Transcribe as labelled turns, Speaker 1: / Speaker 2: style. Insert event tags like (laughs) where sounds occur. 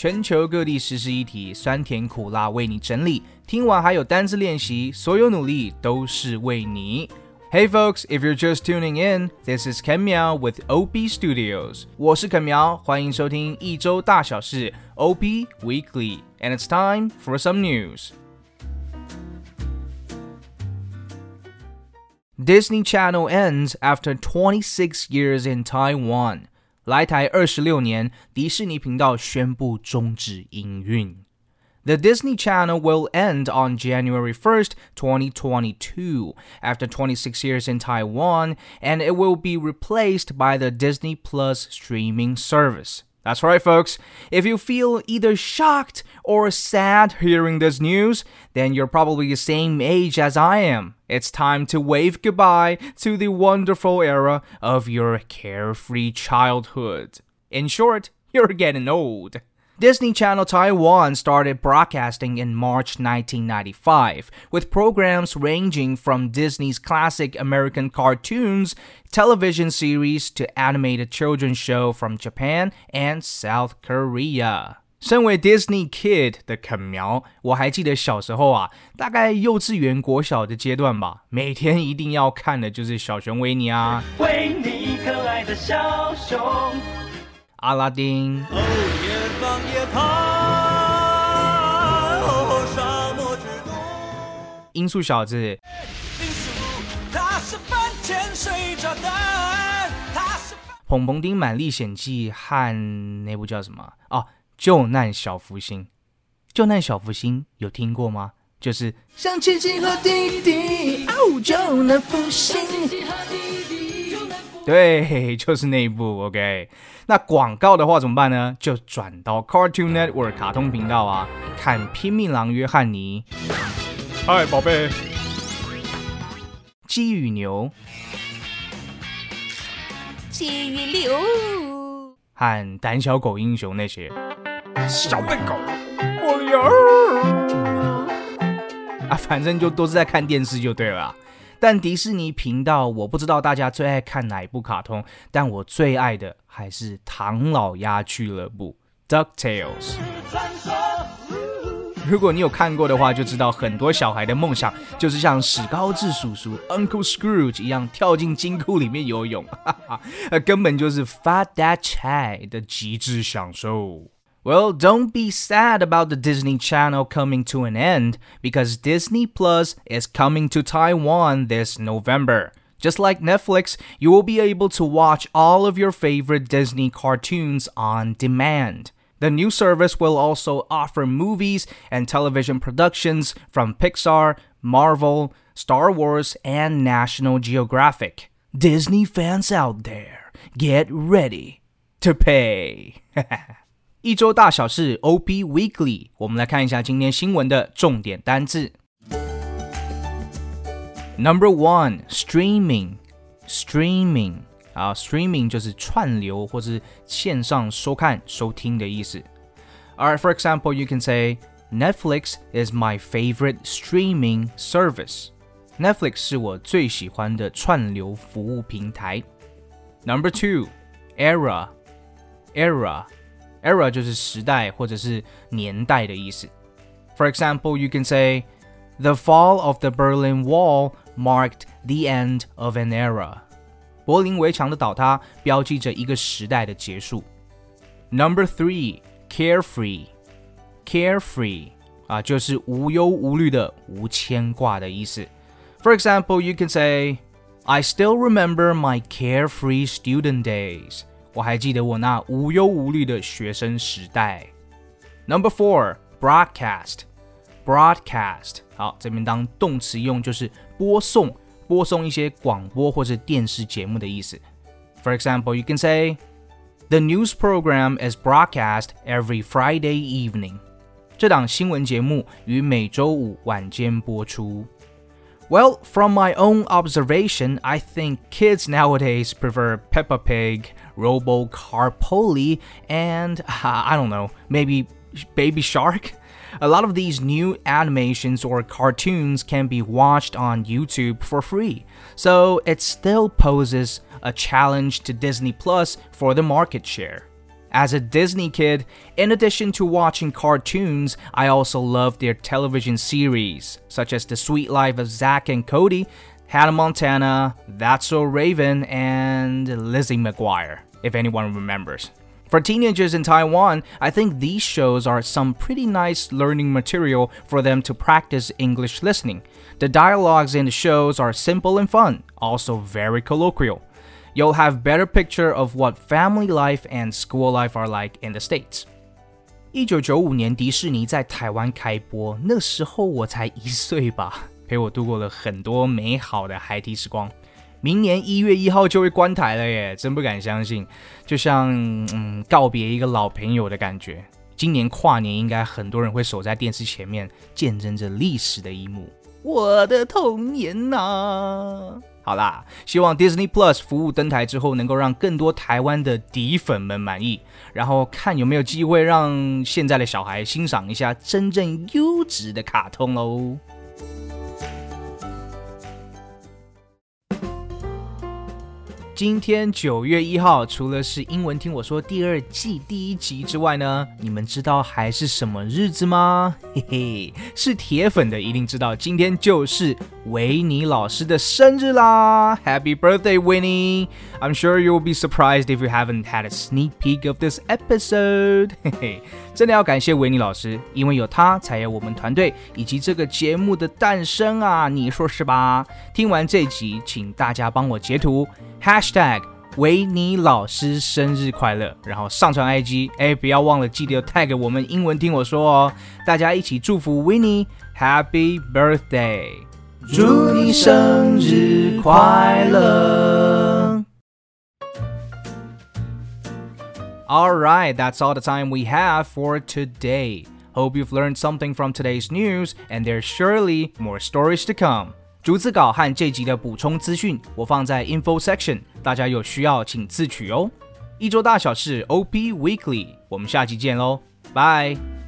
Speaker 1: 全球各地时事议题，酸甜苦辣为你整理。听完还有单字练习，所有努力都是为你。Hey folks, if you're just tuning in, this is Ken Miao with OP Studios. 我是 Ken Miao，欢迎收听一周大小事 OP Weekly, and it's time for some news. Disney Channel ends after 26 years in Taiwan. 来台二十六年，迪士尼频道宣布终止营运。The Disney Channel will end on January 1st, 2022, after 26 years in Taiwan, and it will be replaced by the Disney Plus streaming service. That's right, folks. If you feel either shocked or sad hearing this news, then you're probably the same age as I am. It's time to wave goodbye to the wonderful era of your carefree childhood. In short, you're getting old. Disney Channel Taiwan started broadcasting in March 1995, with programs ranging from Disney's classic American cartoons, television series, to animated children's show from Japan and South Korea. 身为 Disney Kid 的肯苗，我还记得小时候啊，大概幼稚园、国小的阶段吧，每天一定要看的就是小熊维尼啊，维尼可爱的小熊， 阿拉丁。音速小子，彭彭丁满历险记和那部叫什么？哦，救难小福星。救难小福星有听过吗？就是像奇迹和弟弟，哦，救难福星。(laughs) 对，就是那一部。OK，那广告的话怎么办呢？就转到 Cartoon Network 卡通频道啊，看拼命狼约翰尼。嗨，宝贝。鸡与牛。鸡与牛。和胆小狗英雄那些。小笨狗。我儿。啊，反正就都是在看电视就对了。但迪士尼频道，我不知道大家最爱看哪一部卡通，但我最爱的还是《唐老鸭俱乐部》（Ducktales）。如果你有看过的话，就知道很多小孩的梦想就是像史高治叔叔 （Uncle Scrooge） 一样跳进金库里面游泳，哈哈，根本就是发大财的极致享受。Well, don't be sad about the Disney Channel coming to an end because Disney Plus is coming to Taiwan this November. Just like Netflix, you will be able to watch all of your favorite Disney cartoons on demand. The new service will also offer movies and television productions from Pixar, Marvel, Star Wars, and National Geographic. Disney fans out there, get ready to pay. (laughs) 一周大小事 OP Weekly，我们来看一下今天新闻的重点单字。Number one, streaming, streaming 啊，streaming 就是串流或是线上收看、收听的意思。Alright, for example, you can say Netflix is my favorite streaming service. Netflix 是我最喜欢的串流服务平台。Number two, era, era. Era 就是时代或者是年代的意思。For example, you can say, "The fall of the Berlin Wall marked the end of an era." 柏林围墙的倒塌标记着一个时代的结束。Number three, carefree, carefree 啊，就是无忧无虑的、无牵挂的意思。For example, you can say, "I still remember my carefree student days." 我还记得我那无忧无虑的学生时代。Number four, broadcast, broadcast。好，这边当动词用就是播送，播送一些广播或者电视节目的意思。For example, you can say, "The news program is broadcast every Friday evening." 这档新闻节目于每周五晚间播出。Well, from my own observation, I think kids nowadays prefer Peppa Pig, Robocar Poli, and uh, I don't know, maybe Baby Shark. A lot of these new animations or cartoons can be watched on YouTube for free, so it still poses a challenge to Disney Plus for the market share. As a Disney kid, in addition to watching cartoons, I also loved their television series, such as The Sweet Life of Zack and Cody, Hannah Montana, That's So Raven, and Lizzie McGuire, if anyone remembers. For teenagers in Taiwan, I think these shows are some pretty nice learning material for them to practice English listening. The dialogues in the shows are simple and fun, also very colloquial. You'll have better picture of what family life and school life are like in the States. 一九九五年，迪士尼在台湾开播，那时候我才一岁吧，(laughs) 陪我度过了很多美好的孩提时光。明年一月一号就会关台了耶，真不敢相信，就像嗯告别一个老朋友的感觉。今年跨年应该很多人会守在电视前面，见证着历史的一幕。我的童年呐！好啦，希望 Disney Plus 服务登台之后，能够让更多台湾的迪粉们满意，然后看有没有机会让现在的小孩欣赏一下真正优质的卡通喽。今天九月一号，除了是英文听我说第二季第一集之外呢，你们知道还是什么日子吗？嘿嘿，是铁粉的一定知道，今天就是维尼老师的生日啦！Happy birthday, Winnie! I'm sure you'll be surprised if you haven't had a sneak peek of this episode. (laughs) 嘿嘿，真的要感谢维尼老师，因为有他才有我们团队以及这个节目的诞生啊！你说是吧？听完这集，请大家帮我截图。Hashtag 维尼老师生日快乐，然后上传 IG，哎，不要忘了记得 tag 我们英文听我说哦，大家一起祝福维尼 Happy Birthday，祝你生日快乐。Alright, that's all the time we have for today. Hope you've learned something from today's news, and there's surely more stories to come. 逐字稿和这集的补充资讯，我放在 info section，大家有需要请自取哦。一周大小事 OP Weekly，我们下期见喽，拜。